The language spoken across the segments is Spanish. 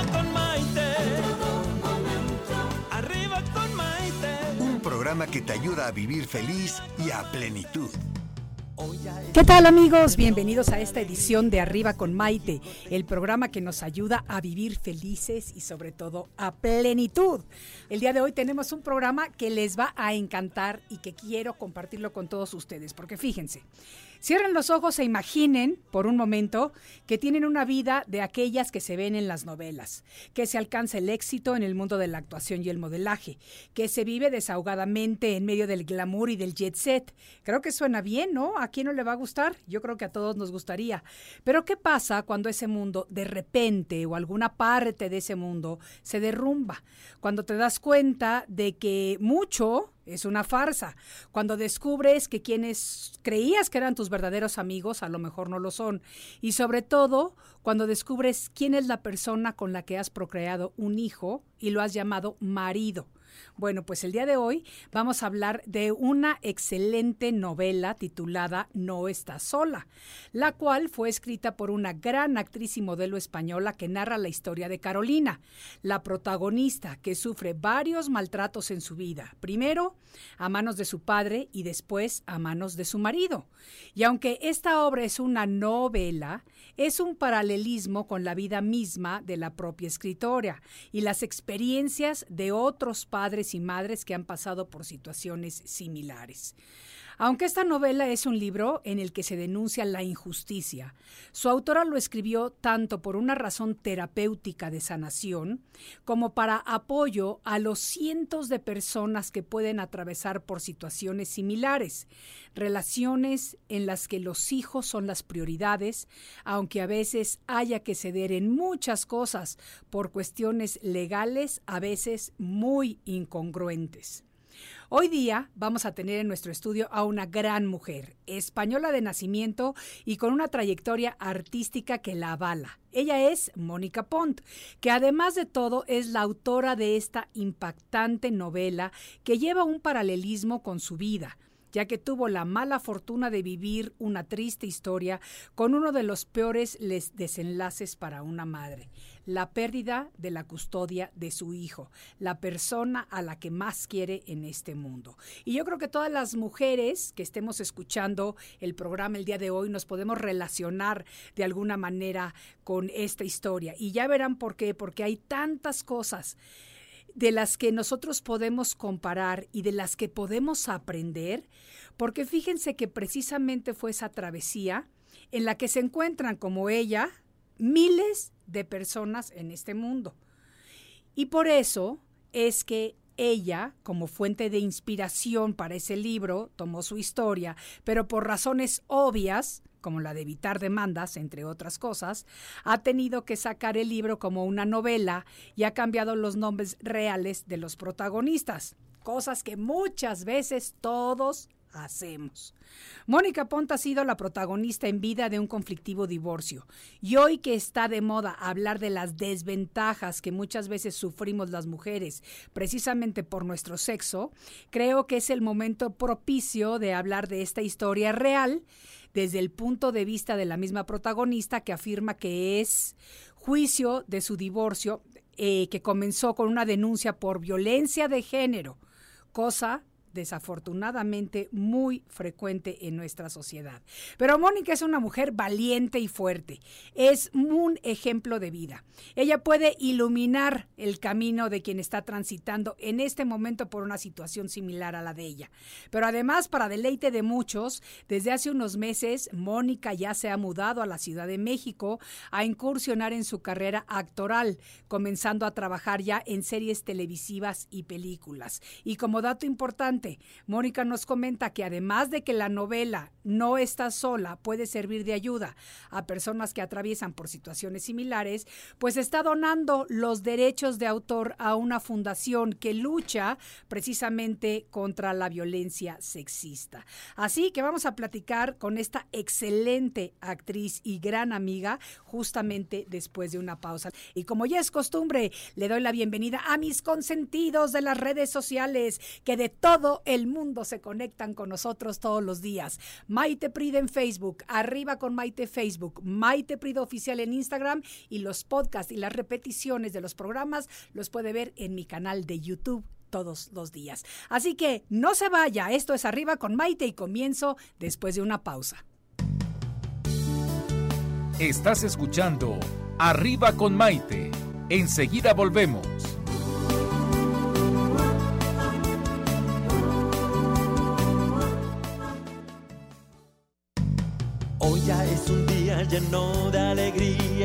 Arriba con Maite. Arriba con Maite. Un programa que te ayuda a vivir feliz y a plenitud. ¿Qué tal amigos? Bienvenidos a esta edición de Arriba con Maite, el programa que nos ayuda a vivir felices y sobre todo a plenitud. El día de hoy tenemos un programa que les va a encantar y que quiero compartirlo con todos ustedes, porque fíjense, Cierren los ojos e imaginen por un momento que tienen una vida de aquellas que se ven en las novelas, que se alcanza el éxito en el mundo de la actuación y el modelaje, que se vive desahogadamente en medio del glamour y del jet set. Creo que suena bien, ¿no? ¿A quién no le va a gustar? Yo creo que a todos nos gustaría. Pero ¿qué pasa cuando ese mundo de repente o alguna parte de ese mundo se derrumba? Cuando te das cuenta de que mucho es una farsa. Cuando descubres que quienes creías que eran tus verdaderos amigos, a lo mejor no lo son. Y sobre todo, cuando descubres quién es la persona con la que has procreado un hijo y lo has llamado marido. Bueno, pues el día de hoy vamos a hablar de una excelente novela titulada No estás sola, la cual fue escrita por una gran actriz y modelo española que narra la historia de Carolina, la protagonista que sufre varios maltratos en su vida, primero a manos de su padre y después a manos de su marido. Y aunque esta obra es una novela, es un paralelismo con la vida misma de la propia escritora y las experiencias de otros padres y madres que han pasado por situaciones similares. Aunque esta novela es un libro en el que se denuncia la injusticia, su autora lo escribió tanto por una razón terapéutica de sanación como para apoyo a los cientos de personas que pueden atravesar por situaciones similares, relaciones en las que los hijos son las prioridades, aunque a veces haya que ceder en muchas cosas por cuestiones legales a veces muy incongruentes. Hoy día vamos a tener en nuestro estudio a una gran mujer, española de nacimiento y con una trayectoria artística que la avala. Ella es Mónica Pont, que además de todo es la autora de esta impactante novela que lleva un paralelismo con su vida ya que tuvo la mala fortuna de vivir una triste historia con uno de los peores desenlaces para una madre, la pérdida de la custodia de su hijo, la persona a la que más quiere en este mundo. Y yo creo que todas las mujeres que estemos escuchando el programa el día de hoy nos podemos relacionar de alguna manera con esta historia. Y ya verán por qué, porque hay tantas cosas de las que nosotros podemos comparar y de las que podemos aprender, porque fíjense que precisamente fue esa travesía en la que se encuentran como ella miles de personas en este mundo. Y por eso es que ella, como fuente de inspiración para ese libro, tomó su historia, pero por razones obvias, como la de evitar demandas, entre otras cosas, ha tenido que sacar el libro como una novela y ha cambiado los nombres reales de los protagonistas, cosas que muchas veces todos hacemos. Mónica Ponta ha sido la protagonista en vida de un conflictivo divorcio y hoy que está de moda hablar de las desventajas que muchas veces sufrimos las mujeres precisamente por nuestro sexo, creo que es el momento propicio de hablar de esta historia real desde el punto de vista de la misma protagonista que afirma que es juicio de su divorcio eh, que comenzó con una denuncia por violencia de género, cosa desafortunadamente muy frecuente en nuestra sociedad. Pero Mónica es una mujer valiente y fuerte. Es un ejemplo de vida. Ella puede iluminar el camino de quien está transitando en este momento por una situación similar a la de ella. Pero además, para deleite de muchos, desde hace unos meses, Mónica ya se ha mudado a la Ciudad de México a incursionar en su carrera actoral, comenzando a trabajar ya en series televisivas y películas. Y como dato importante, Mónica nos comenta que además de que la novela No está sola puede servir de ayuda a personas que atraviesan por situaciones similares, pues está donando los derechos de autor a una fundación que lucha precisamente contra la violencia sexista. Así que vamos a platicar con esta excelente actriz y gran amiga justamente después de una pausa. Y como ya es costumbre, le doy la bienvenida a mis consentidos de las redes sociales que de todo el mundo se conectan con nosotros todos los días. Maite Prida en Facebook, arriba con Maite Facebook, Maite Prida Oficial en Instagram y los podcasts y las repeticiones de los programas los puede ver en mi canal de YouTube todos los días. Así que no se vaya, esto es Arriba con Maite y comienzo después de una pausa. Estás escuchando Arriba con Maite. Enseguida volvemos.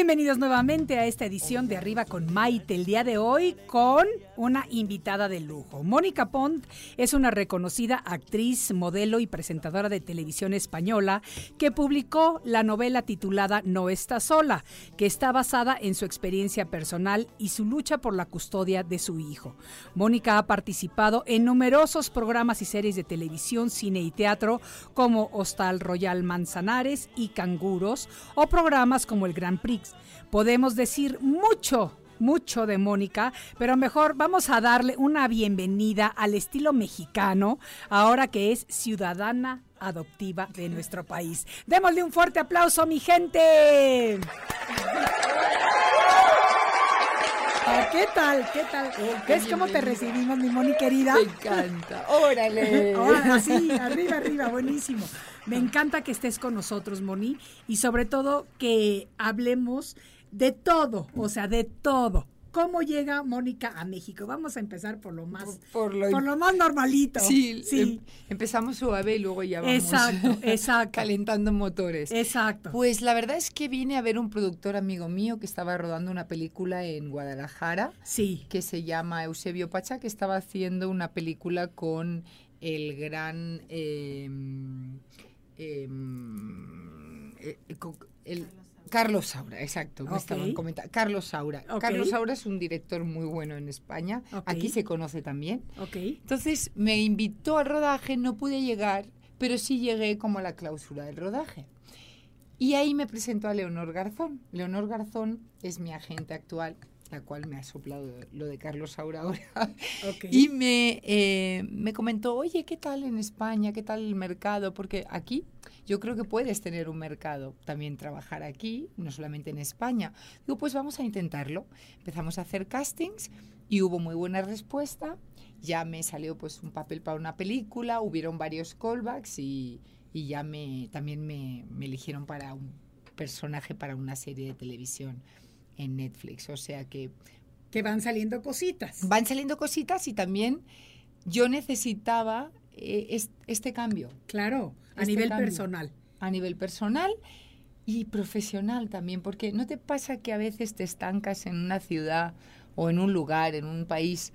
Bienvenidos nuevamente a esta edición de Arriba con Maite. El día de hoy con una invitada de lujo. Mónica Pont es una reconocida actriz, modelo y presentadora de televisión española que publicó la novela titulada No está sola, que está basada en su experiencia personal y su lucha por la custodia de su hijo. Mónica ha participado en numerosos programas y series de televisión, cine y teatro como Hostal Royal Manzanares y Canguros o programas como el Grand Prix. Podemos decir mucho mucho de Mónica, pero mejor vamos a darle una bienvenida al estilo mexicano, ahora que es ciudadana adoptiva de nuestro país. Démosle un fuerte aplauso, mi gente. ¿Qué tal? ¿Qué tal? ¿Ves cómo te recibimos, mi Moni querida? Me encanta. Órale. Ahora sí, arriba, arriba, buenísimo. Me encanta que estés con nosotros, Moni, y sobre todo que hablemos de todo, o sea, de todo. ¿Cómo llega Mónica a México? Vamos a empezar por lo más, Por- por lo- por lo más normalito. Sí, sí. em- empezamos suave y luego ya vamos Exacto, exacto. calentando motores. Exacto. Pues la verdad es que vine a ver un productor amigo mío que estaba rodando una película en Guadalajara Sí. que se llama Eusebio Pacha, que estaba haciendo una película con el gran... em, em, eh, el- Carlos Saura, exacto, me estaban comentando. Carlos Saura. Ok. Carlos Saura es un director muy bueno en España. Ok. Aquí se conoce también. Entonces me invitó al rodaje, no pude llegar, pero sí llegué como a la clausura del rodaje. Y ahí me presentó a Leonor Garzón. Leonor Garzón es mi agente actual, la cual me ha soplado lo de Carlos Saura ahora. Y me, eh, me comentó, oye, ¿qué tal en España? ¿Qué tal el mercado? Porque aquí yo creo que puedes tener un mercado, también trabajar aquí, no solamente en España. Digo, pues vamos a intentarlo. Empezamos a hacer castings y hubo muy buena respuesta. Ya me salió pues un papel para una película, hubieron varios callbacks y, y ya me, también me, me eligieron para un personaje para una serie de televisión en Netflix. O sea que Que van saliendo cositas. van saliendo cositas y también yo necesitaba eh, es- este cambio Claro, a Este nivel cambio. personal. a nivel personal y profesional también, porque ¿no te pasa que a veces te estancas en una ciudad o en un lugar, en un país,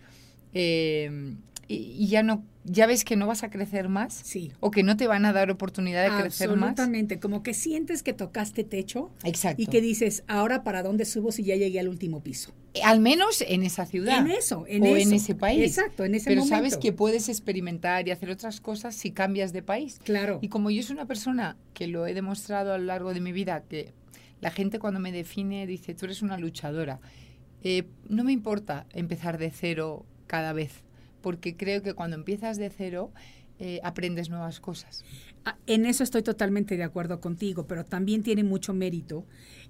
eh, y, y ya no, ya ves que no vas a crecer más? Sí. O que no te van a dar oportunidad de crecer más. Absolutamente, como que sientes que tocaste techo Exacto. y que dices, ahora para dónde subo si ya llegué al último piso. Al menos en esa ciudad. En eso, en o eso. en ese país. Exacto, en ese Pero momento. sabes que puedes experimentar y hacer otras cosas si cambias de país. Claro. Y como yo soy una persona que lo he demostrado a lo largo de mi vida, que la gente cuando me define dice, tú eres una luchadora, eh, no me importa empezar de cero cada vez, porque creo que cuando empiezas de cero eh, aprendes nuevas cosas. Ah, En eso estoy totalmente de acuerdo contigo, pero también tiene mucho mérito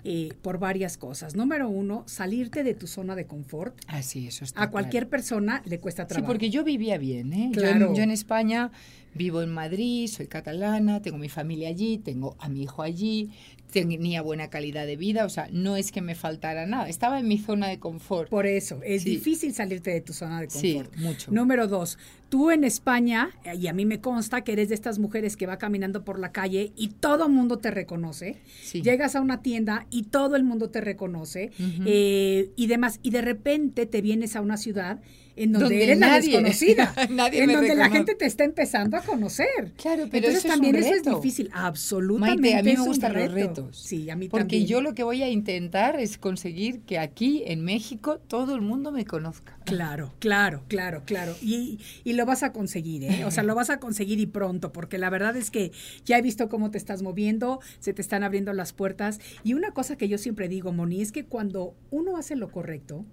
eh, por varias cosas. Número uno, salirte de tu zona de confort. Ah, sí, eso está A cualquier claro. persona le cuesta Sí, trabajo. porque yo vivía bien, ¿eh? Yo, en, España vivo en Madrid, soy catalana, tengo mi familia allí, tengo a mi hijo allí, tenía buena calidad de vida, o sea, no es que me faltara nada, estaba en mi zona de confort. Por eso, es Sí. difícil salirte de tu zona de Sí, confort. mucho. Número dos, tú en España, eh, y a mí me consta que eres de estas mujeres que va caminando por la calle y todo el mundo te reconoce. Sí. Llegas a una tienda y todo el mundo te reconoce eh, y demás. Y de repente te vienes a una ciudad en donde, Donde eres la desconocida. nadie en donde la gente te está empezando a conocer. Claro, pero Entonces eso es también un eso es reto. difícil. Absolutamente. Maite, a mí es me gustan los reto. retos. Sí, a mí Porque también. yo lo que voy a intentar es conseguir que aquí en México todo el mundo me conozca. Claro, claro, claro, claro. Y, y lo vas a conseguir, ¿eh? O sea, lo vas a conseguir y pronto, porque la verdad es que ya he visto cómo te estás moviendo, se te están abriendo las puertas. Y una cosa que yo siempre digo, Moni, es que cuando uno hace lo correcto,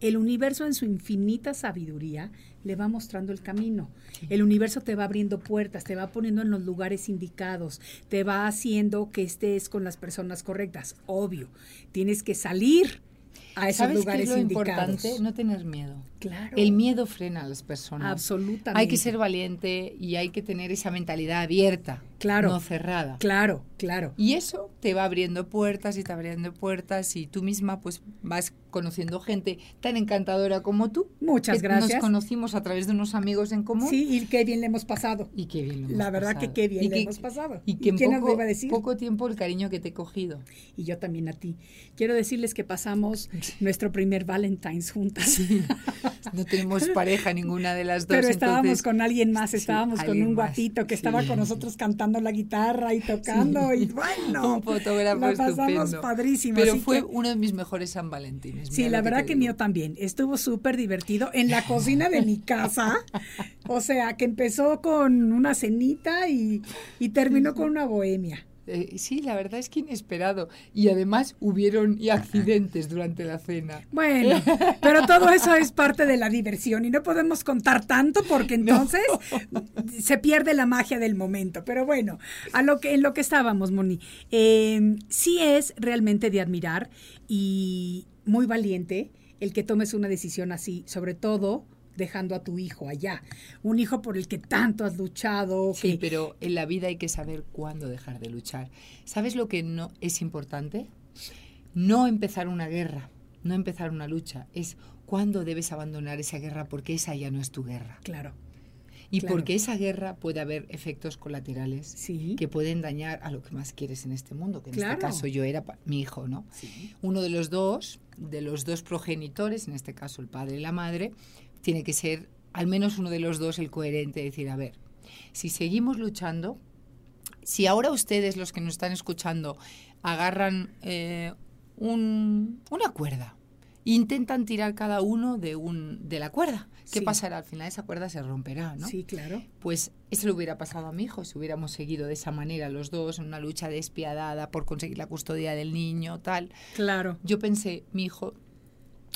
el universo en su infinita sabiduría le va mostrando el camino. El universo te va abriendo puertas, te va poniendo en los lugares indicados, te va haciendo que estés con las personas correctas. Obvio, tienes que salir a esos ¿Sabes qué lugares es lo indicados. importante? No tener miedo. Claro. El miedo frena a las personas. Absolutamente. Hay que ser valiente y hay que tener esa mentalidad abierta, Claro. no cerrada. Claro, claro. Y eso te va abriendo puertas y te va abriendo puertas y tú misma pues vas conociendo gente tan encantadora como tú. Muchas que gracias. Nos conocimos a través de unos amigos en común. Sí, y qué bien le hemos pasado. Y qué bien lo hemos La verdad pasado. que qué bien Y le que- hemos pasado. Y que en quién poco, iba a decir? poco tiempo el cariño que te he cogido. Y yo también a ti. Quiero decirles que pasamos nuestro primer Valentine's juntas. No tenemos pareja ninguna de las dos. Pero estábamos entonces- con alguien más, Sí, estábamos con un más, guapito que sí. estaba con nosotros cantando la guitarra y tocando y bueno, un fotógrafo la pasamos estupendo. padrísimo. Pero fue que- uno de mis mejores San Valentines. Sí, la verdad que digo. mío también. Estuvo súper divertido en la cocina de mi casa. O sea, que empezó con una cenita y, y terminó con una bohemia. Eh, sí, la verdad es que inesperado. Y además hubieron accidentes durante la cena. Bueno, pero todo eso es parte de la diversión y no podemos contar tanto porque entonces se pierde la magia del momento. Pero bueno, a lo que en lo que estábamos, Moni, eh, sí es realmente de admirar y muy valiente el que tomes una decisión así, sobre todo dejando a tu hijo allá, un hijo por el que tanto has luchado, Sí, que pero en la vida hay que saber cuándo dejar de luchar. ¿Sabes lo que no es importante? No empezar una guerra, no empezar una lucha. Es cuándo debes abandonar esa guerra porque esa ya no es tu guerra. claro, Y Claro. porque esa guerra puede haber efectos colaterales sí, que pueden dañar a lo que más quieres en este mundo, que en Claro. este caso yo era mi hijo, ¿no? sí, Uno de los dos, de los dos progenitores, en este caso el padre y la madre, tiene que ser al menos uno de los dos el coherente, decir, a ver, si seguimos luchando, si ahora ustedes, los que nos están escuchando, agarran eh, un- una cuerda, intentan tirar cada uno de, un, de la cuerda, ¿qué Sí. pasará? Al final esa cuerda se romperá, ¿no? sí, claro, Pues eso le hubiera pasado a mi hijo si hubiéramos seguido de esa manera los dos en una lucha despiadada por conseguir la custodia del niño, tal. claro. Yo pensé, mi hijo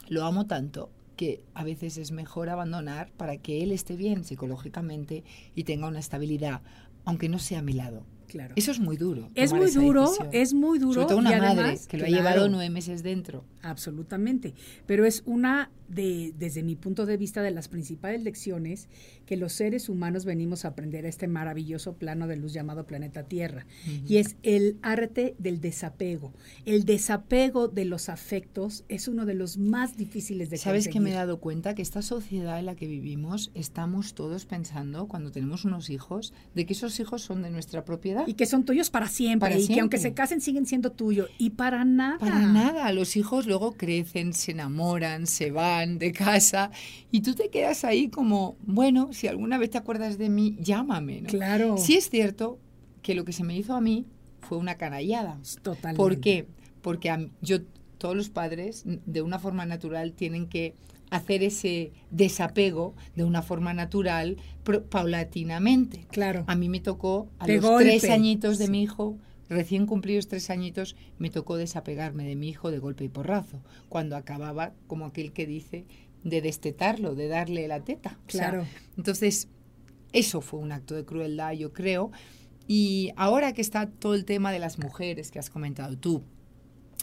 lo amo tanto que a veces es mejor abandonar para que él esté bien psicológicamente y tenga una estabilidad, aunque no sea a mi lado. Claro. Eso es muy duro. Es muy duro, decisión. es muy duro. Sobre todo una y madre además, que lo ha llevado nueve meses dentro. Absolutamente. Pero es una de, desde mi punto de vista, de las principales lecciones que los seres humanos venimos a aprender a este maravilloso plano de luz llamado planeta Tierra. Y es el arte del desapego. El desapego de los afectos es uno de los más difíciles de ¿Sabes que me he conseguir. dado cuenta? Que esta sociedad en la que vivimos estamos todos pensando, cuando tenemos unos hijos, de que esos hijos son de nuestra propiedad. Y que son tuyos para siempre. Para y que aunque se siempre. casen siguen siendo tuyos. Y para nada. Para nada, los hijos luego crecen, se enamoran, se van de casa y tú te quedas ahí como, bueno, si alguna vez te acuerdas de mí, llámame. ¿no? Claro. Sí es cierto que lo que se me hizo a mí fue una canallada. Totalmente. ¿Por qué? Porque a mí- yo, todos los padres, de una forma natural, tienen que hacer ese desapego de una forma natural, paulatinamente. Claro. A mí me tocó, a De los golpe. tres añitos de Sí. mi hijo, recién cumplidos tres añitos, me tocó desapegarme de mi hijo de golpe y porrazo, cuando acababa, como aquel que dice, de destetarlo, de darle la teta. O sea, Claro. entonces, eso fue un acto de crueldad, yo creo. Y ahora que está todo el tema de las mujeres que has comentado tú,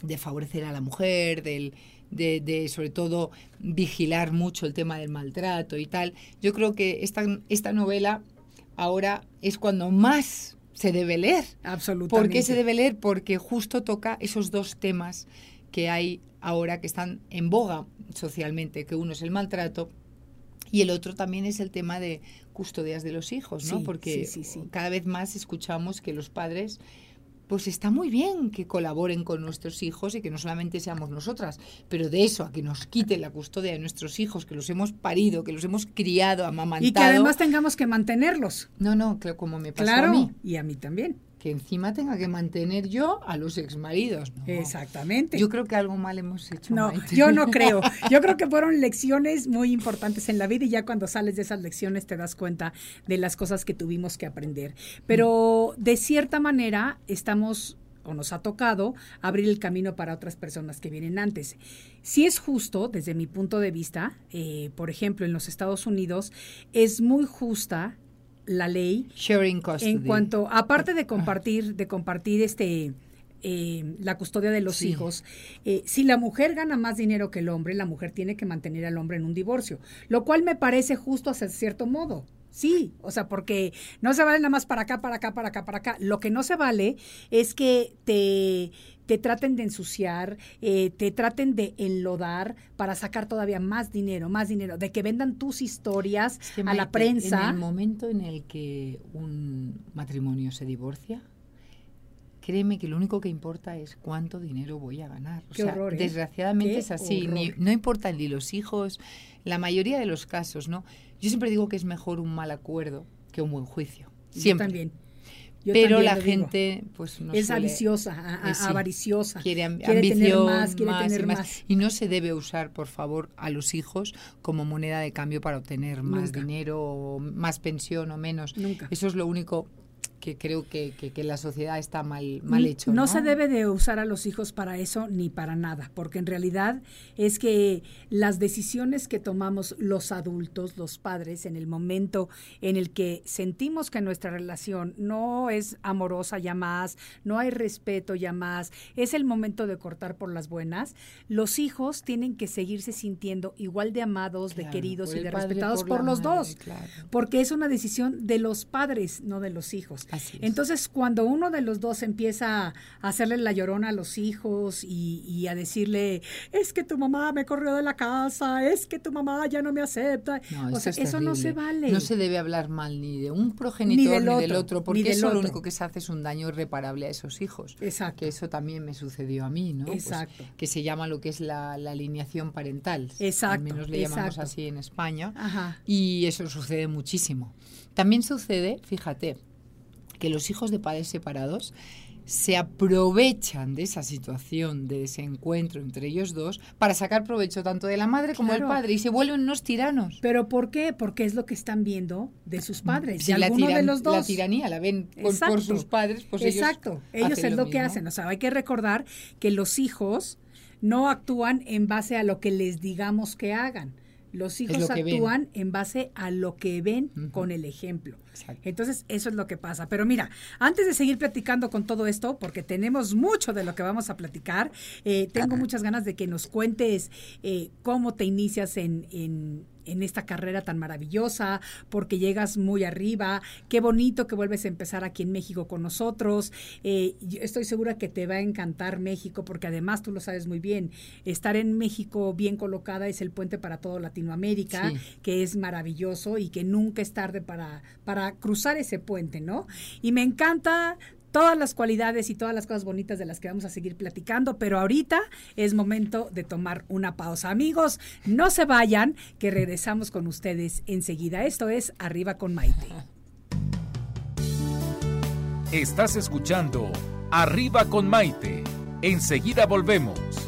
de favorecer a la mujer, del, de, de, sobre todo vigilar mucho el tema del maltrato y tal, yo creo que esta, esta novela ahora es cuando más se debe leer. Absolutamente. ¿Por qué se debe leer? Porque justo toca esos dos temas que hay ahora que están en boga socialmente, que uno es el maltrato y el otro también es el tema de custodias de los hijos, ¿no? Sí, Porque sí, sí, sí. cada vez más escuchamos que los padres pues está muy bien que colaboren con nuestros hijos y que no solamente seamos nosotras, pero de eso a que nos quiten la custodia de nuestros hijos, que los hemos parido, que los hemos criado, amamantado. Y que además tengamos que mantenerlos. No, no, claro, como me pasó Claro, a mí, y a mí también. Que encima tenga que mantener yo a los exmaridos. No. Exactamente. Yo creo que algo mal hemos hecho. No, Maite. yo no creo. Yo creo que fueron lecciones muy importantes en la vida y ya cuando sales de esas lecciones te das cuenta de las cosas que tuvimos que aprender. Pero de cierta manera estamos o nos ha tocado abrir el camino para otras personas que vienen antes. Si es justo, desde mi punto de vista, eh, por ejemplo, en los Estados Unidos, es muy justa la ley Sharing custody. en cuanto, aparte de compartir, de compartir este eh, la custodia de los Sí. hijos, eh, si la mujer gana más dinero que el hombre, la mujer tiene que mantener al hombre en un divorcio, lo cual me parece justo hasta cierto modo. Sí, o sea, porque no se vale nada más para acá, para acá, para acá, para acá. Lo que no se vale es que te, te traten de ensuciar, eh, te traten de enlodar para sacar todavía más dinero, más dinero, de que vendan tus historias Es que, a la prensa. En el momento en el que un matrimonio se divorcia, créeme que lo único que importa es cuánto dinero voy a ganar. O Qué sea, horror, ¿eh? desgraciadamente Qué es así. Ni- no importan ni los hijos, la mayoría de los casos, ¿no? Yo siempre digo que es mejor un mal acuerdo que un buen juicio. Yo Siempre. también. Yo Pero la gente, pues no es suele- aviciosa, a- a- Eh, sí. avariciosa. quiere, am- quiere ambición, tener más, quiere más tener más. más. Y no se debe usar, por favor, a los hijos como moneda de cambio para obtener más Nunca. dinero, o más pensión o menos. Nunca. Eso es lo único que creo que, que, que la sociedad está mal, mal hecho. No, No, se debe de usar a los hijos para eso ni para nada, porque en realidad es que las decisiones que tomamos los adultos, los padres, en el momento en el que sentimos que nuestra relación no es amorosa ya más, no hay respeto ya más, es el momento de cortar por las buenas, los hijos tienen que seguirse sintiendo igual de amados, de queridos y de respetados por los madre, dos, claro. porque es una decisión de los padres, no de los hijos. Entonces, cuando uno de los dos empieza a hacerle la llorona a los hijos y, y a decirle, es que tu mamá me corrió de la casa, es que tu mamá ya no me acepta. No, o eso sea, es eso no se vale. No se debe hablar mal ni de un progenitor ni del, otro, porque ni del eso lo único que se hace es un daño irreparable a esos hijos. Exacto. Que eso también me sucedió a mí, ¿no? Pues, Exacto. que se llama lo que es la, la alineación parental. Exacto, Al menos le llamamos exacto. así en España. Ajá. Y eso sucede muchísimo. También sucede, fíjate, que los hijos de padres separados se aprovechan de esa situación de desencuentro entre ellos dos para sacar provecho tanto de la madre como del padre y se vuelven unos tiranos. ¿Pero por qué? Porque es lo que están viendo de sus padres, Si de la, alguno de los dos. la tiranía la ven por, por sus padres, pues Exacto. ellos, Ellos, es lo lo, que hacen. O sea, hay que recordar que los hijos no actúan en base a lo que les digamos que hagan. Los hijos lo que ven. actúan en base a lo que ven con el ejemplo. Exacto. Entonces, eso es lo que pasa. Pero mira, antes de seguir platicando con todo esto, porque tenemos mucho de lo que vamos a platicar, eh, tengo muchas ganas de que nos cuentes eh, cómo te inicias en, en- en esta carrera tan maravillosa, porque llegas muy arriba. Qué bonito que vuelves a empezar aquí en México con nosotros. Eh, yo estoy segura que te va a encantar México, porque además tú lo sabes muy bien. Estar en México bien colocada es el puente para todo Latinoamérica, Sí. que es maravilloso y que nunca es tarde para, para cruzar ese puente, ¿no? Y me encanta todas las cualidades y todas las cosas bonitas de las que vamos a seguir platicando, pero ahorita es momento de tomar una pausa. Amigos, no se vayan, que regresamos con ustedes enseguida. Esto es Arriba con Maite. Estás escuchando Arriba con Maite. Enseguida volvemos.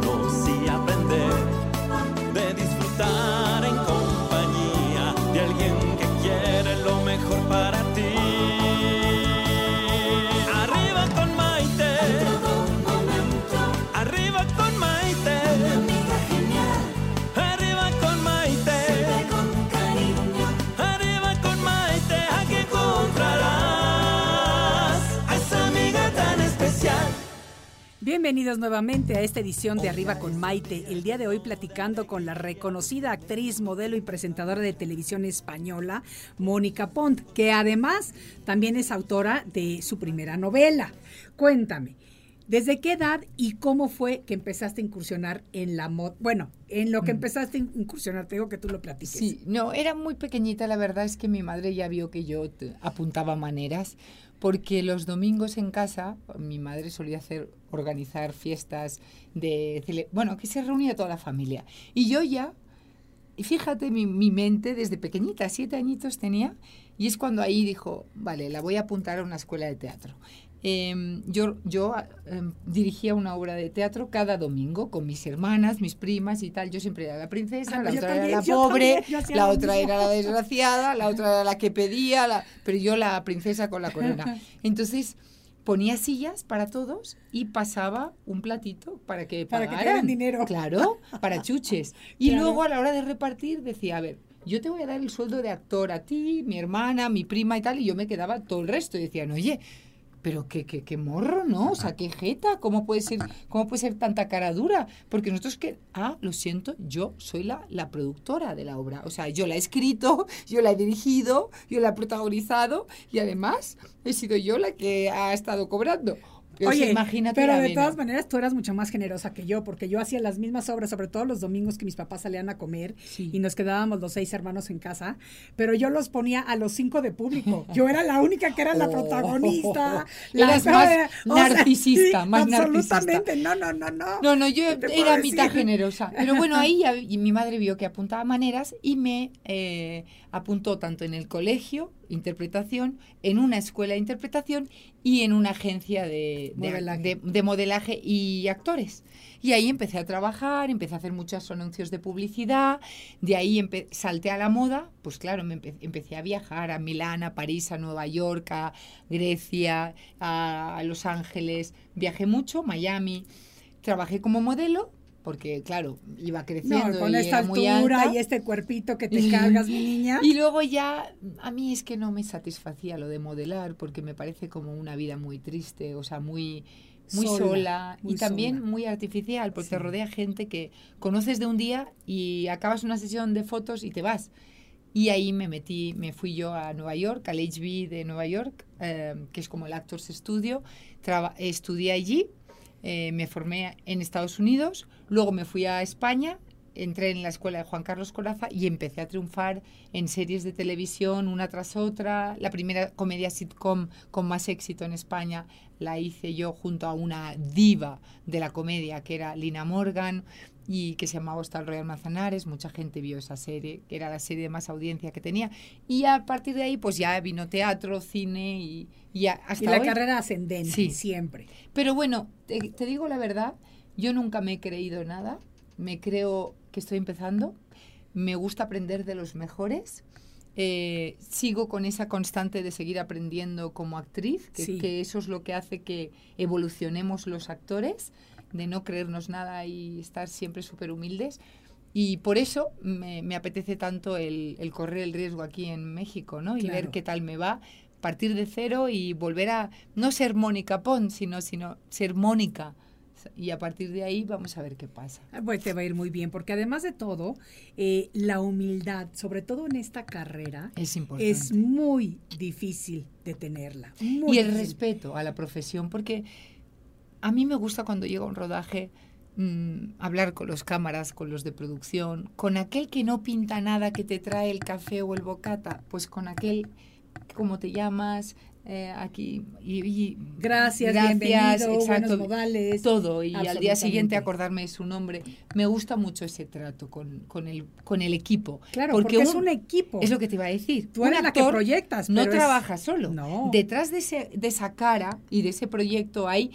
Bienvenidos nuevamente a esta edición de Arriba con Maite. El día de hoy platicando con la reconocida actriz, modelo y presentadora de televisión española, Mónica Pont, que además también es autora de su primera novela. Cuéntame, ¿desde qué edad y cómo fue que empezaste a incursionar en la moda? Bueno, en lo que empezaste a incursionar, te digo que tú lo platiques. Sí, no, era muy pequeñita, la verdad es que mi madre ya vio que yo apuntaba maneras, porque los domingos en casa mi madre solía hacer organizar fiestas de bueno, que se reunía toda la familia. Y yo ya y fíjate, mi, mi mente desde pequeñita, siete añitos tenía, y es cuando ahí dijo, vale, la voy a apuntar a una escuela de teatro. Em, yo yo em, dirigía una obra de teatro cada domingo con mis hermanas, mis primas y tal. Yo siempre era la princesa, Ah, la otra también, era la pobre, también, la otra mismo. era la desgraciada, la otra era la que pedía, la- pero yo la princesa con la corona. Entonces ponía sillas para todos y pasaba un platito para que Para que pagaran. dieran dinero. Claro, para chuches. Y Claro. luego a la hora de repartir decía, a ver, yo te voy a dar el sueldo de actor a ti, mi hermana, mi prima y tal, y yo me quedaba todo el resto. Y decían, oye, pero qué, qué, qué morro, ¿no? O sea, qué jeta, ¿cómo puede ser, cómo puede ser tanta cara dura? Porque nosotros que, ah, lo siento, yo soy la, la productora de la obra. O sea, yo la he escrito, yo la he dirigido, yo la he protagonizado y además he sido yo la que ha estado cobrando. Oye, imagínate pero de todas maneras tú eras mucho más generosa que yo, porque yo hacía las mismas obras, sobre todo los domingos que mis papás salían a comer Sí. y nos quedábamos los seis hermanos en casa, pero yo los ponía a los cinco de público. Yo era la única que era la Oh. protagonista. La más o sea, narcisista, más Absolutamente, no, no, no, no. No, no, yo ¿Qué te puedo era mitad generosa. Pero bueno, ahí ya- y mi madre vio que apuntaba maneras y me eh, apuntó tanto en el colegio, interpretación, en una escuela de interpretación y en una agencia de, de- Modelaje. de- de modelaje y actores. Y ahí empecé a trabajar, empecé a hacer muchos anuncios de publicidad, de ahí salté a la moda, pues claro, me empe- empecé a viajar a Milán, a París, a Nueva York, a Grecia, a, a Los Ángeles, viajé mucho, Miami, trabajé como modelo, porque claro, iba creciendo No, con y esta era muy altura alta. y este cuerpito que te cargas, mi niña. Y luego ya, a mí es que no me satisfacía lo de modelar, porque me parece como una vida muy triste, o sea, muy, muy Sola, sola, muy y también sola. muy artificial, porque te Sí. rodea gente que conoces de un día y acabas una sesión de fotos y te vas. Y ahí me metí, me fui yo a Nueva York, al HB de Nueva York, eh, que es como el Actors Studio. Traba- estudié allí, eh, me formé en Estados Unidos, luego me fui a España, entré en la escuela de Juan Carlos Coraza y empecé a triunfar en series de televisión una tras otra. La primera comedia sitcom con más éxito en España la hice yo junto a una diva de la comedia que era Lina Morgan y que se llamaba Hostal Royal Manzanares. Mucha gente vio esa serie, que era la serie de más audiencia que tenía. Y a partir de ahí pues ya vino teatro, cine y, y hasta Y la hoy. carrera ascendente, Sí. siempre. Pero bueno, te, te digo la verdad, yo nunca me he creído nada, me creo que estoy empezando, me gusta aprender de los mejores, eh, sigo con esa constante de seguir aprendiendo como actriz, que, Sí. que eso es lo que hace que evolucionemos los actores, de no creernos nada y estar siempre súper humildes. Y por eso me, me apetece tanto el, el correr el riesgo aquí en México, ¿no? Y ver qué tal me va, partir de cero y volver a no ser Mónica Pons, sino, sino ser Mónica. Y a partir de ahí vamos a ver qué pasa. Ah, Pues te va a ir muy bien, porque además de todo, eh, la humildad, sobre todo en esta carrera, Es importante. es muy difícil de tenerla. muy y el difícil. respeto a la profesión, porque a mí me gusta cuando llega un rodaje mm, hablar con los cámaras, con los de producción, con aquel que no pinta nada, que te trae el café o el bocata, pues con aquel, ¿cómo te llamas? Eh, aquí y, y- Gracias, bienvenido, buenos modales. todo y al día siguiente acordarme de su nombre me gusta mucho ese trato con, con el con el equipo Claro, porque, es un equipo. es lo que te iba a decir. Tú Un eres la que proyectas, No pero es- trabaja solo. No. Detrás de, ese, de esa cara y de ese proyecto hay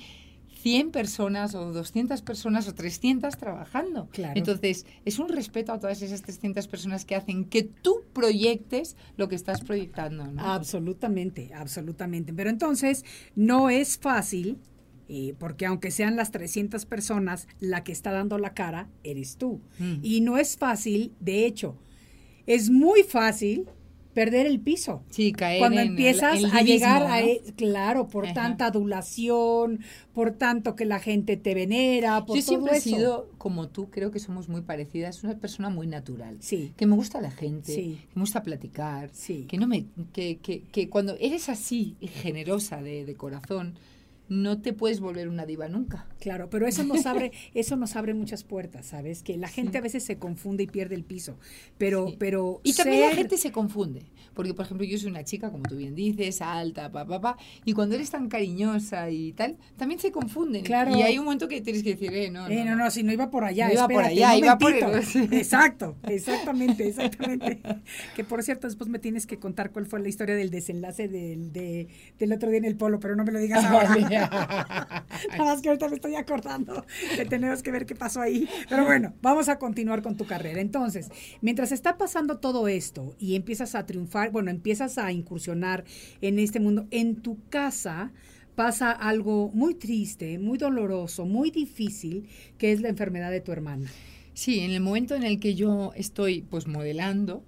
100 personas o 200 personas o 300 trabajando. Claro. Entonces, es un respeto a todas esas 300 personas que hacen que tú proyectes lo que estás proyectando. ¿no? Absolutamente, absolutamente. Pero entonces no es fácil, eh, porque aunque sean las 300 personas, la que está dando la cara eres tú. Mm. Y no es fácil, de hecho, es muy fácil perder el piso. Sí, caer Cuando en empiezas el a llegar a, e- claro, por Ajá. tanta adulación, por tanto que la gente te venera, por Yo todo siempre he sido como tú, creo que somos muy parecidas, una persona muy natural. Sí. Que me gusta la gente, Sí. que me gusta platicar, Sí. que no me que, que, que cuando eres así generosa de, de corazón, no te puedes volver una diva nunca. Claro, pero eso nos abre, eso nos abre muchas puertas, ¿sabes? Que la gente Sí. a veces se confunde y pierde el piso. Pero, Sí. pero Y también la gente se confunde. Porque, por ejemplo, yo soy una chica, como tú bien dices, alta, pa, pa, pa. Y cuando eres tan cariñosa y tal, también se confunden. Claro. Y hay un momento que tienes que decir, eh, no, Eh, no, no, si no iba por allá. No iba por allá, iba por el-. Exacto, exactamente, exactamente. que por cierto, después me tienes que contar cuál fue la historia del desenlace del, de- del otro día en el polo, pero no me lo digas ahora. Nada más que ahorita me estoy acordando que tenemos que ver qué pasó ahí. Pero bueno, vamos a continuar con tu carrera. Entonces, mientras está pasando todo esto y empiezas a triunfar, bueno, empiezas a incursionar en este mundo, en tu casa pasa algo muy triste, muy doloroso, muy difícil, que es la enfermedad de tu hermana. Sí, en el momento en el que yo estoy pues modelando,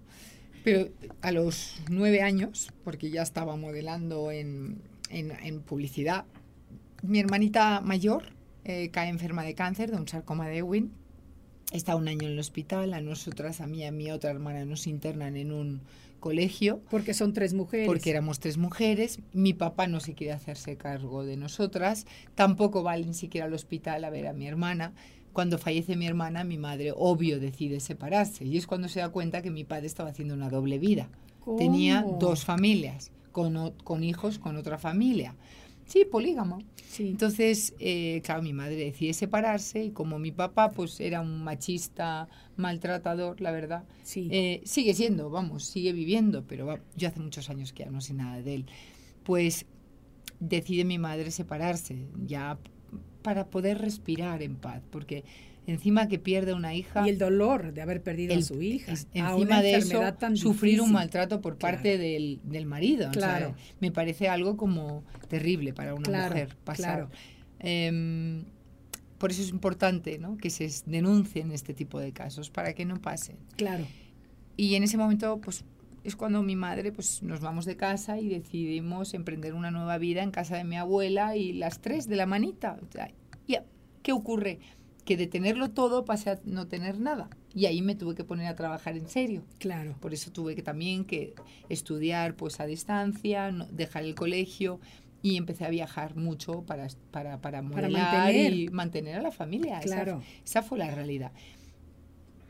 pero a los nueve años, porque ya estaba modelando en, en- en publicidad, mi hermanita mayor eh, cae enferma de cáncer, de un sarcoma de Ewing. Está un año en el hospital, a nosotras, a mí y a mi otra hermana nos internan en un colegio Porque son tres mujeres. porque éramos tres mujeres. Mi papá no se quiere hacerse cargo de nosotras, tampoco va ni siquiera al hospital a ver a mi hermana. Cuando fallece mi hermana, mi madre, obvio, decide separarse. Y es cuando se da cuenta que mi padre estaba haciendo una doble vida. Tenía dos familias, con, con hijos con otra familia. Sí, polígamo. Sí. Entonces, eh, claro, mi madre decide separarse y como mi papá pues era un machista maltratador, la verdad, Sí. eh, sigue siendo, vamos, sigue viviendo, pero va- yo hace muchos años que ya no sé nada de él. Pues decide mi madre separarse, ya para poder respirar en paz, porque encima que pierde una hija, y el dolor de haber perdido a su hija. es- a encima de eso, tan sufrir un maltrato por Claro. parte del, del marido. Claro. me parece algo como terrible para una Claro, mujer pasar. claro. Em, por eso es importante ¿no? que se denuncien este tipo de casos para que no pasen. Claro. Y en ese momento, pues es cuando mi madre, pues nos vamos de casa y decidimos emprender una nueva vida en casa de mi abuela y las tres de la manita. O sea, ¿y a- ¿Qué ocurre? Que de tenerlo todo pasé a no tener nada. Y ahí me tuve que poner a trabajar en serio. Claro. Por eso tuve que también que estudiar pues a distancia, no- dejar el colegio y empecé a viajar mucho para, para, para mantener. y mantener a la familia. Esa- Claro. esa fue la realidad.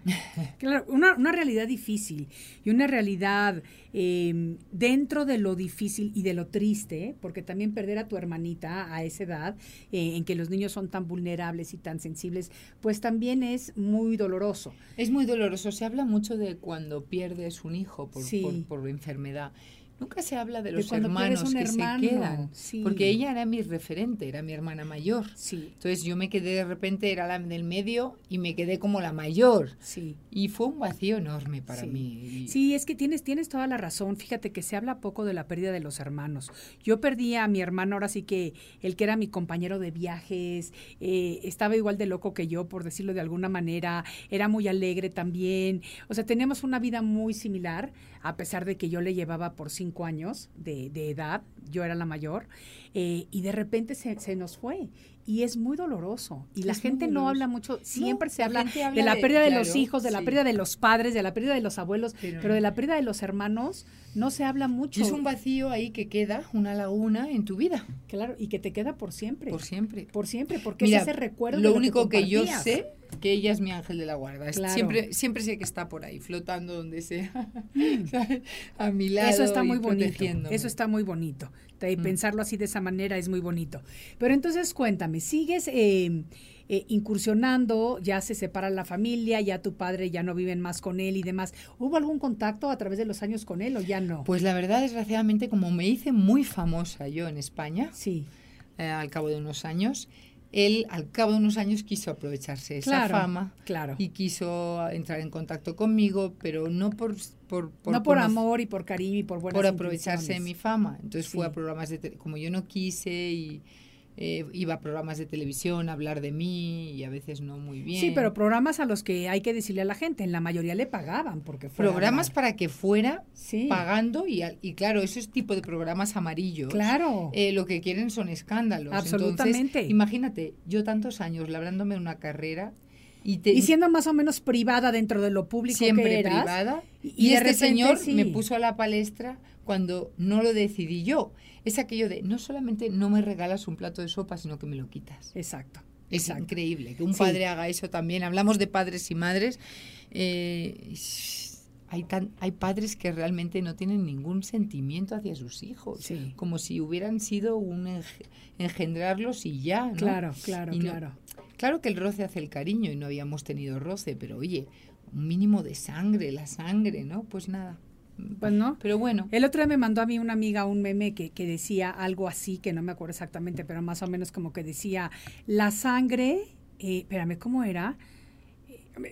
Claro, una, una realidad difícil y una realidad eh, dentro de lo difícil y de lo triste, porque también perder a tu hermanita a esa edad, eh, en que los niños son tan vulnerables y tan sensibles, pues también es muy doloroso. Es muy doloroso. Se habla mucho de cuando pierdes un hijo por, Sí. por, por enfermedad. Nunca se habla de los hermanos que hermano, se quedan. sí. Porque ella era mi referente, era mi hermana mayor. Sí, Entonces yo me quedé de repente, era la del medio y me quedé como la mayor. sí. Y fue un vacío enorme para Sí. mí. Sí, es que tienes, tienes toda la razón. Fíjate que se habla poco de la pérdida de los hermanos. Yo perdí a mi hermano, ahora sí que el que era mi compañero de viajes, eh, estaba igual de loco que yo, por decirlo de alguna manera, era muy alegre también. O sea, teníamos una vida muy similar, a pesar de que yo le llevaba por cinco años de, de edad, yo era la mayor, eh, y de repente se, se nos fue. Y es muy doloroso. Y la Es gente no habla mucho, siempre se la habla de la pérdida de los claro, hijos, de la pérdida de los padres, de la pérdida de los abuelos, pero, Pero de la pérdida de los hermanos no se habla mucho. Y es un vacío ahí que queda, una laguna en tu vida, Claro, y que te queda por siempre. por siempre. Por siempre, porque Mira, es ese recuerdo. Lo de que único que, yo sé, que ella es mi ángel de la guarda. Claro. Siempre, siempre sé que está por ahí, flotando donde sea, ¿sabes? a mi lado Eso está muy bonito. Eso está muy bonito. De Mm. Pensarlo así de esa manera es muy bonito. Pero entonces cuéntame, ¿sigues eh, eh, incursionando? Ya se separa la familia, ya tu padre ya no viven más con él y demás. ¿Hubo algún contacto a través de los años con él o ya no? Pues la verdad, desgraciadamente, como me hice muy famosa yo en España, sí, eh, al cabo de unos años, él al cabo de unos años quiso aprovecharse de esa Claro, fama claro. y quiso entrar en contacto conmigo, pero no por, por, no por conoc- amor y por cariño y por buenas por aprovecharse de mi fama. Entonces fue Sí. a programas de como yo no quise y eh, iba a programas de televisión a hablar de mí y a veces no muy bien. Sí, pero programas a los que hay que decirle a la gente, en la mayoría le pagaban porque fuera programas para que fuera Sí. pagando y, y claro, esos tipo de programas amarillos. Claro. eh, lo que quieren son escándalos. Absolutamente. Entonces, imagínate, yo tantos años labrándome una carrera y, te, y siendo más o menos privada dentro de lo público siempre que eras, privada. y- Y, este repente, señor sí. me puso a la palestra cuando no lo decidí yo. Es aquello de no solamente no me regalas un plato de sopa, sino que me lo quitas. Exacto. Es exacto. increíble que un Sí. padre haga eso también. Hablamos de padres y madres. eh, hay, tan, hay padres que realmente no tienen ningún sentimiento hacia sus hijos, Sí. como si hubieran sido un enge- engendrarlos y ya. ¿no? Claro, claro, no- claro. Claro que el roce hace el cariño y no habíamos tenido roce, pero oye, un mínimo de sangre, la sangre, ¿no? Pues nada. Pues no. Pero bueno, El otro día me mandó a mí una amiga un meme que, que decía algo así, que no me acuerdo exactamente, pero más o menos como que decía, la sangre, eh, espérame, ¿cómo era?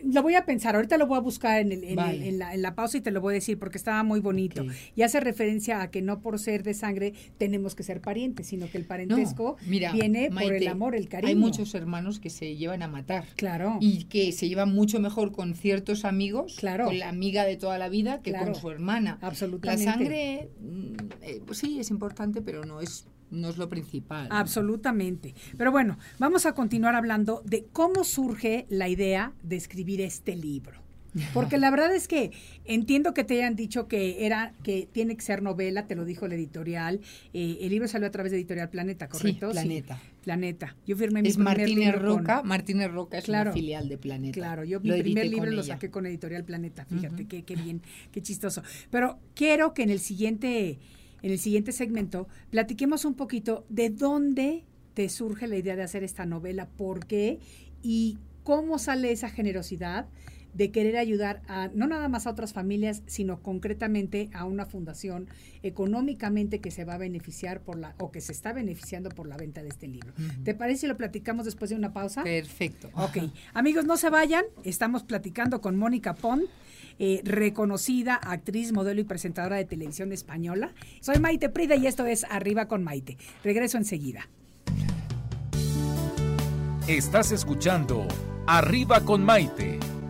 Lo voy a pensar, ahorita lo voy a buscar en, el- en el- en la, en la pausa y te lo voy a decir porque estaba muy bonito. Y hace referencia a que no por ser de sangre tenemos que ser parientes, sino que el parentesco no, mira, viene por el amor, el cariño. Hay muchos hermanos que se llevan a matar. Claro. y que se lleva mucho mejor con ciertos amigos, Claro. con la amiga de toda la vida, que Claro. con su hermana. Absolutamente. La sangre, mm, eh, pues sí, es importante, pero no es, no es lo principal. Absolutamente. Pero bueno, vamos a continuar hablando de cómo surge la idea de escribir este libro. Porque la verdad es que entiendo que te hayan dicho que era que tiene que ser novela, te lo dijo el editorial. Eh, el libro salió a través de Editorial Planeta, ¿correcto? Sí, Planeta. Planeta. Yo firmé mi Es primer Martínez libro con- Roca. Martínez Roca es Claro. una filial de Planeta. Claro, yo mi primer libro con lo saqué con Editorial Planeta, fíjate, qué bien, qué chistoso. Pero quiero que en el siguiente, en el siguiente segmento, platiquemos un poquito de dónde te surge la idea de hacer esta novela, por qué y cómo sale esa generosidad de querer ayudar a no nada más a otras familias, sino concretamente a una fundación económicamente que se va a beneficiar por la o que se está beneficiando por la venta de este libro. ¿Te parece si lo platicamos después de una pausa? Perfecto. Ok, amigos, no se vayan. Estamos platicando con Mónica Pont, eh, reconocida actriz, modelo y presentadora de televisión española. Soy Maite Prida y esto es Arriba con Maite. Regreso enseguida. Estás escuchando Arriba con Maite.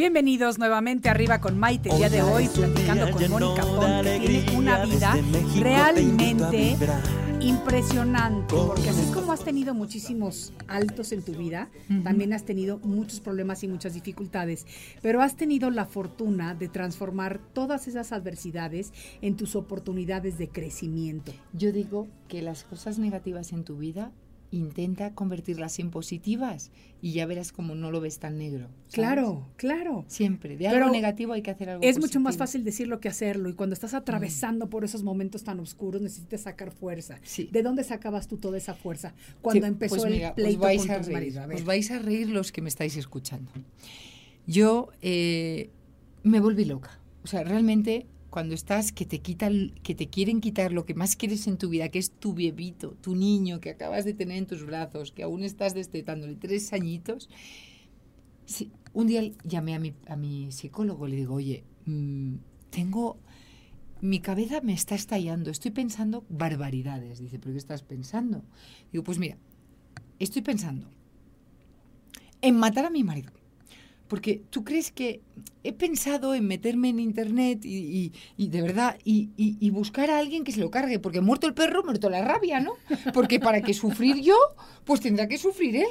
Bienvenidos nuevamente Arriba con Maite. El día de hoy platicando con Mónica Pont, que tiene una vida realmente impresionante, porque así como has tenido muchísimos altos en tu vida, también has tenido muchos problemas y muchas dificultades, pero has tenido la fortuna de transformar todas esas adversidades en tus oportunidades de crecimiento. Yo digo que las cosas negativas en tu vida intenta convertirlas en positivas y ya verás como no lo ves tan negro. ¿sabes? Claro, claro. Siempre. De Pero algo negativo hay que hacer algo Es mucho más fácil decirlo que hacerlo y cuando estás atravesando por esos momentos tan oscuros necesitas sacar fuerza. Sí. ¿De dónde sacabas tú toda esa fuerza? Cuando Sí, empezó pues el mira, os pleito vais con a reír, maridos. A ver. Os vais a reír los que me estáis escuchando. Yo eh, me volví loca. O sea, realmente cuando estás que te quitan, que te quieren quitar lo que más quieres en tu vida, que es tu bebito, tu niño que acabas de tener en tus brazos, que aún estás destetándole tres añitos. un día llamé a mi, a mi psicólogo le digo, oye, mm, tengo mi cabeza me está estallando, estoy pensando barbaridades. Dice, ¿pero qué estás pensando? Digo, pues mira, estoy pensando en matar a mi marido, porque tú crees que he pensado en meterme en internet y, de verdad, y, buscar a alguien que se lo cargue, porque muerto el perro, muerto la rabia, ¿no? Porque para que sufrir yo, pues tendrá que sufrir él.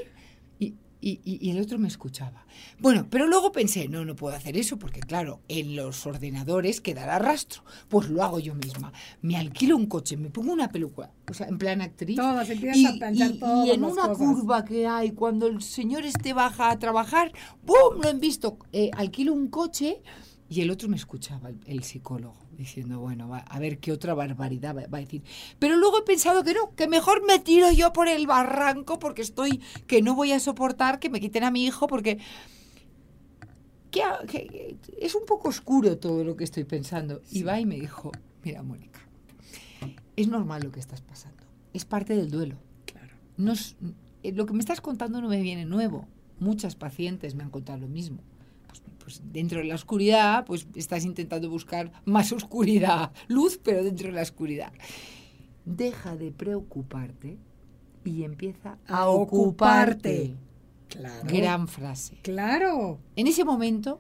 Y- y- y el otro me escuchaba. Bueno, pero luego pensé, no, no puedo hacer eso porque, claro, en los ordenadores quedará rastro. Pues lo hago yo misma. Me alquilo un coche, me pongo una peluca, o sea, en plan actriz. Todas, empiezas y, a planchar y- en una cosas. curva que hay, cuando el señor este baja a trabajar, ¡pum! Lo he visto. Eh, alquilo un coche y el otro me escuchaba, el, el psicólogo, diciendo, bueno, va, a ver qué otra barbaridad va, va a decir. Pero luego he pensado que no, que mejor me tiro yo por el barranco porque estoy, que no voy a soportar que me quiten a mi hijo porque... que es un poco oscuro todo lo que estoy pensando. Y va y me dijo, mira, Mónica, es normal lo que estás pasando. Es parte del duelo. Claro. No es- eh, lo que me estás contando no me viene nuevo. Muchas pacientes me han contado lo mismo. Pues, dentro de la oscuridad, pues estás intentando buscar más oscuridad, luz, pero dentro de la oscuridad. Deja de preocuparte y empieza a, A ocuparte. ocuparte. Claro. Gran frase. Claro. En ese momento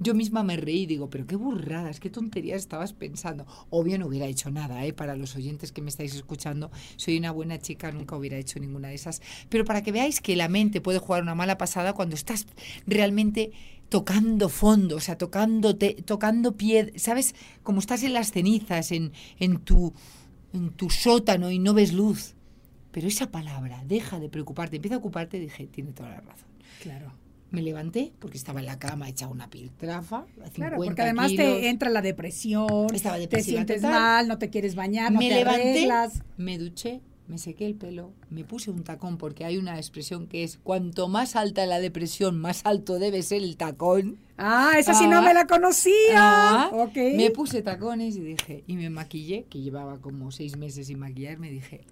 yo misma me reí y digo, pero qué burradas, qué tonterías estabas pensando. Obvio no hubiera hecho nada, ¿eh? Para los oyentes que me estáis escuchando, soy una buena chica, nunca hubiera hecho ninguna de esas. Pero para que veáis que la mente puede jugar una mala pasada cuando estás realmente tocando fondo, o sea, tocándote, tocando pie, ¿sabes? Como estás en las cenizas, en, en, tu, en tu sótano y no ves luz. Pero esa palabra, deja de preocuparte, empieza a ocuparte, dije, tiene toda la razón. Claro. Me levanté porque estaba en la cama hecha una piltrafa. Claro, 50 porque además kilos. te entra la depresión, Estaba te sientes total. mal, no te quieres bañar, no me te levanté, arreglas. me duché, me sequé el pelo, me puse un tacón porque hay una expresión que es cuanto más alta la depresión, más alto debe ser el tacón. Ah, esa sí no Ah. me la conocía. Ah. Me puse tacones y dije, y me maquillé, que llevaba como seis meses sin maquillarme, dije,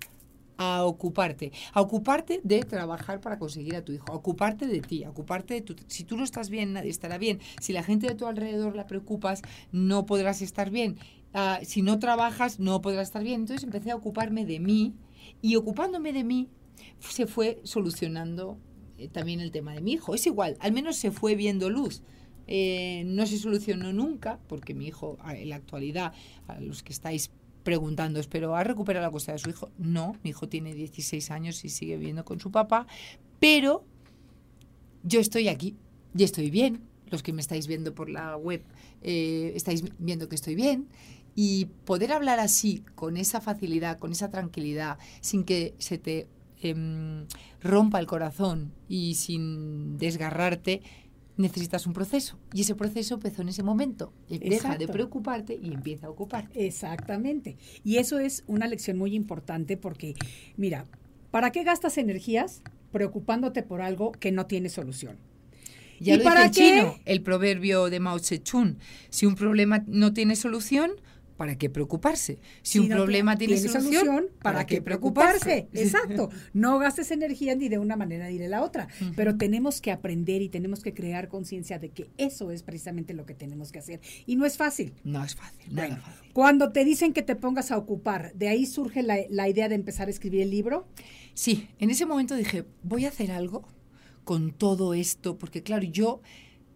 a ocuparte, a ocuparte de trabajar para conseguir a tu hijo, a ocuparte de ti, a ocuparte de tu... Si tú no estás bien, nadie estará bien. Si la gente de tu alrededor la preocupas, no podrás estar bien. Ah, si no trabajas, no podrás estar bien. Entonces empecé a ocuparme de mí y ocupándome de mí se fue solucionando eh, también el tema de mi hijo. Es igual, al menos se fue viendo luz. Eh, no se solucionó nunca, porque mi hijo, en la actualidad, a los que estáis preguntando, pero ¿ha recuperado la custodia de su hijo? No, mi hijo tiene 16 años y sigue viviendo con su papá, pero yo estoy aquí y estoy bien. Los que me estáis viendo por la web eh, estáis viendo que estoy bien. Y poder hablar así, con esa facilidad, con esa tranquilidad, sin que se te em, rompa el corazón y sin desgarrarte, necesitas un proceso. Y ese proceso empezó en ese momento. Deja de preocuparte y empieza a ocuparte. Exactamente. Y eso es una lección muy importante porque, mira, ¿para qué gastas energías preocupándote por algo que no tiene solución? Ya ¿Y lo para dice chino, el proverbio de Mao Zedong. Si un problema no tiene solución, ¿para qué preocuparse? Si, un no problema tiene, solución, ¿para qué preocuparse? Exacto. No gastes energía ni de una manera ni de la otra. Pero tenemos que aprender y tenemos que crear conciencia de que eso es precisamente lo que tenemos que hacer. Y no es fácil. No es fácil, nada Bueno, fácil. Cuando te dicen que te pongas a ocupar, de ahí surge la, la idea de empezar a escribir el libro. Sí, en ese momento dije, voy a hacer algo con todo esto, porque claro, yo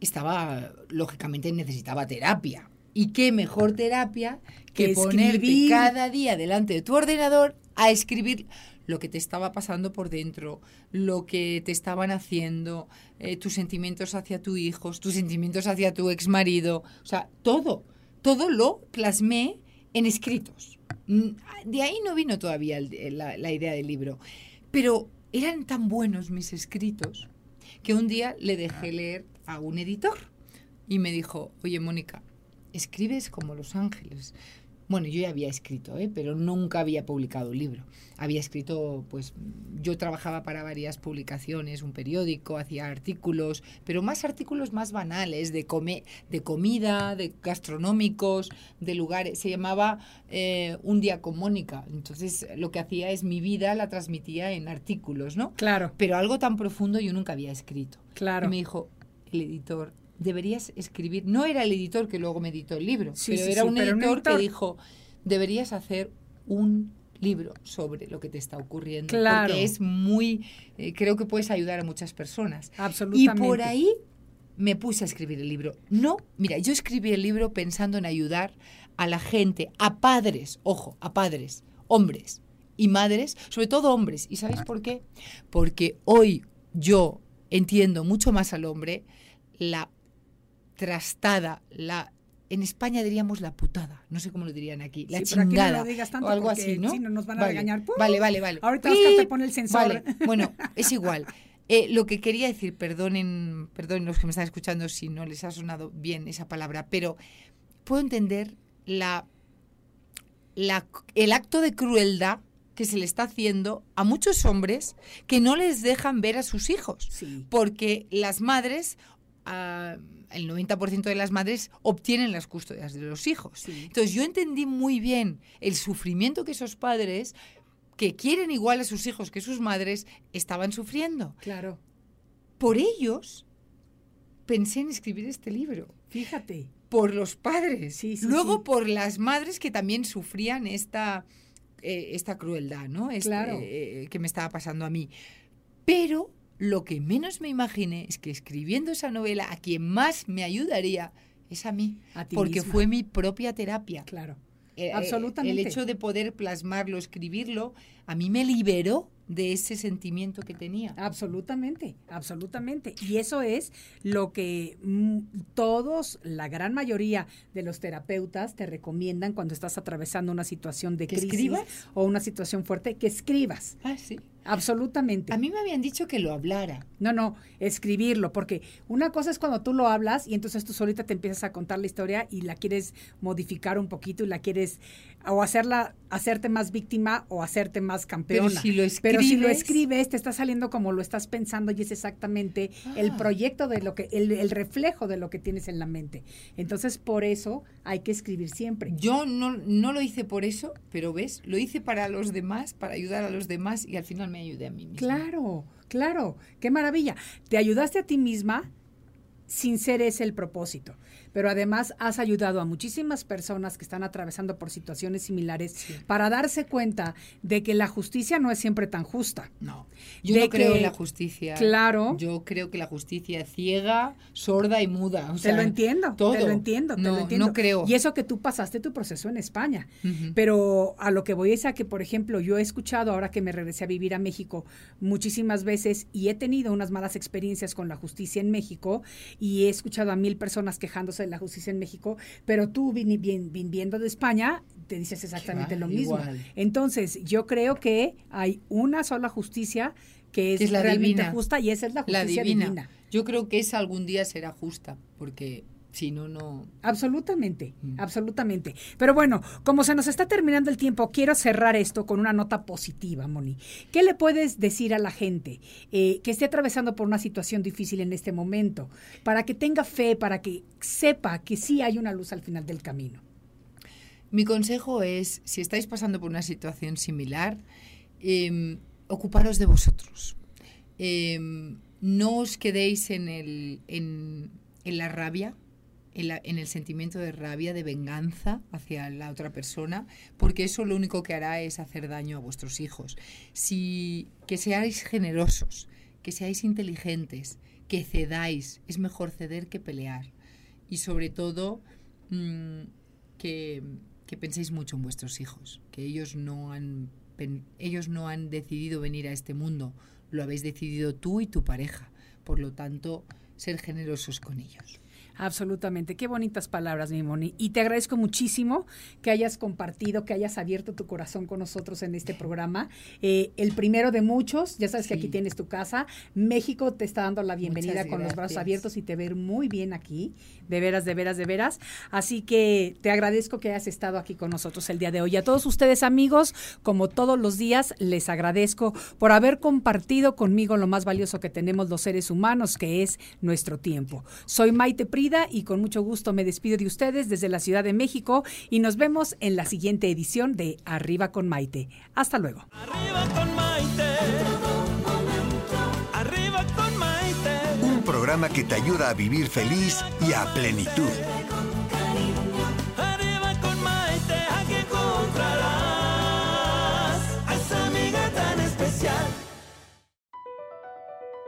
estaba, lógicamente necesitaba terapia. ¿Y qué mejor terapia que Que ponerte escribir. cada día delante de tu ordenador a escribir lo que te estaba pasando por dentro, lo que te estaban haciendo, eh, tus sentimientos hacia tu hijo, tus sentimientos hacia tu ex marido, o sea, todo, todo lo plasmé en escritos. Mm, De ahí no vino todavía el- la, la idea del libro, pero eran tan buenos mis escritos que un día le dejé leer a un editor y me dijo, oye Mónica, escribes como Los Ángeles. Bueno, yo ya había escrito, ¿eh? pero nunca había publicado un libro. Había escrito, pues yo trabajaba para varias publicaciones, un periódico, hacía artículos, pero más artículos más banales, de, come- de comida, de gastronómicos, de lugares. Se llamaba eh, Un día con Mónica. Entonces lo que hacía es mi vida la transmitía en artículos, ¿no? Claro, Pero algo tan profundo yo nunca había escrito. claro. Y me dijo el editor, deberías escribir. No era el editor que luego me editó el libro, Sí, pero sí, era sí, un pero un editor que dijo, deberías hacer un libro sobre lo que te está ocurriendo. Claro. Porque es muy, eh, creo que puedes ayudar a muchas personas. Y Absolutamente. por ahí me puse a escribir el libro. No, mira, yo escribí el libro pensando en ayudar a la gente, a padres, ojo, a padres, hombres y madres, sobre todo hombres. ¿Y sabéis por qué? Porque hoy yo entiendo mucho más al hombre la trastada, la en España diríamos la putada, no sé cómo lo dirían aquí, la Sí, pero aquí no chingada lo digas tanto o algo así, ¿no? si no nos van a vale, regañar. ¡Pum! Vale, vale, vale. Ahorita Oscar te pone el sensor. Vale, bueno, es igual. Eh, lo que quería decir, perdonen, perdonen los que me están escuchando si no les ha sonado bien esa palabra, pero puedo entender la, la- el acto de crueldad que se le está haciendo a muchos hombres que no les dejan ver a sus hijos Sí. porque las madres, ah, el 90% de las madres obtienen las custodias de los hijos. Sí. Entonces yo entendí muy bien el sufrimiento que esos padres, que quieren igual a sus hijos que sus madres, estaban sufriendo. Claro. Por ellos pensé en escribir este libro. Fíjate. Por los padres. Sí, sí, Luego por las madres que también sufrían esta, eh, esta crueldad, ¿no? Este, Claro. eh, que me estaba pasando a mí. Pero lo que menos me imaginé es que escribiendo esa novela a quien más me ayudaría es a mí. A ti porque misma. fue mi propia terapia. Claro. Eh, eh, Absolutamente. El hecho de poder plasmarlo, escribirlo, a mí me liberó de ese sentimiento que tenía. Absolutamente, absolutamente. Y eso es lo que mm, todos, la gran mayoría de los terapeutas te recomiendan cuando estás atravesando una situación de ¿Que crisis escribas? o una situación fuerte, que escribas. Ah, sí. Absolutamente. A mí me habían dicho que lo hablara. No, no, escribirlo, porque una cosa es cuando tú lo hablas y entonces tú solita te empiezas a contar la historia y la quieres modificar un poquito y la quieres o hacerla, hacerte más víctima o hacerte más campeona. Pero si lo Pero si lo escribes- escribes, te está saliendo como lo estás pensando y es exactamente el Ah. proyecto de lo que, el, el reflejo de lo que tienes en la mente. Entonces, por eso hay que escribir siempre. Yo no, no lo hice por eso, pero ves, lo hice para los demás, para ayudar a los demás y al final me ayudé a mí misma. Claro, claro, qué maravilla. Te ayudaste a ti misma sin ser ese el propósito, pero además has ayudado a muchísimas personas que están atravesando por situaciones similares Sí. para darse cuenta de que la justicia no es siempre tan justa. No, yo De no creo que- en la justicia. Claro. Yo creo que la justicia es ciega, sorda y muda. o te lo entiendo, todo. te lo entiendo, te no, lo entiendo. No creo. Y eso que tú pasaste tu proceso en España. Pero a lo que voy es a que, por ejemplo, yo he escuchado ahora que me regresé a vivir a México muchísimas veces y he tenido unas malas experiencias con la justicia en México y he escuchado a mil personas quejándose de la justicia en México, pero tú vini- vin- viniendo de España te dices exactamente lo mismo. igual. Entonces, yo creo que hay una sola justicia que es, la realmente divina. justa y esa es la la justicia divina. divina. Yo creo que esa algún día será justa, porque si no, no. Absolutamente, Mm. absolutamente. Pero bueno, como se nos está terminando el tiempo, quiero cerrar esto con una nota positiva, Moni. ¿Qué le puedes decir a la gente eh, que esté atravesando por una situación difícil en este momento, para que tenga fe, para que sepa que sí hay una luz al final del camino? Mi consejo es, si estáis pasando por una situación similar, em, ocuparos de vosotros. Em, no os quedéis en, el, en, en la rabia, en, el sentimiento de rabia, de venganza hacia la otra persona, porque eso lo único que hará es hacer daño a vuestros hijos. Si, que seáis generosos, que seáis inteligentes, que cedáis. Es mejor ceder que pelear. Y sobre todo, mm, que, que penséis mucho en vuestros hijos, que ellos no han ellos no han decidido venir a este mundo, lo habéis decidido tú y tu pareja. Por lo tanto, ser generosos con ellos. Absolutamente, qué bonitas palabras, mi Moni. Y te agradezco muchísimo que hayas compartido, que hayas abierto tu corazón con nosotros en este programa. Eh, el primero de muchos, ya sabes que aquí Sí. tienes tu casa. México te está dando la bienvenida con los brazos abiertos y te ver muy bien aquí. De veras, de veras, de veras. Así que te agradezco que hayas estado aquí con nosotros el día de hoy. A todos ustedes, amigos, como todos los días, les agradezco por haber compartido conmigo lo más valioso que tenemos los seres humanos, que es nuestro tiempo. Soy Maite Prida y con mucho gusto me despido de ustedes desde la Ciudad de México y nos vemos en la siguiente edición de Arriba con Maite. Hasta luego. Arriba con Maite. Arriba con Maite. Un programa que te ayuda a vivir feliz y a plenitud.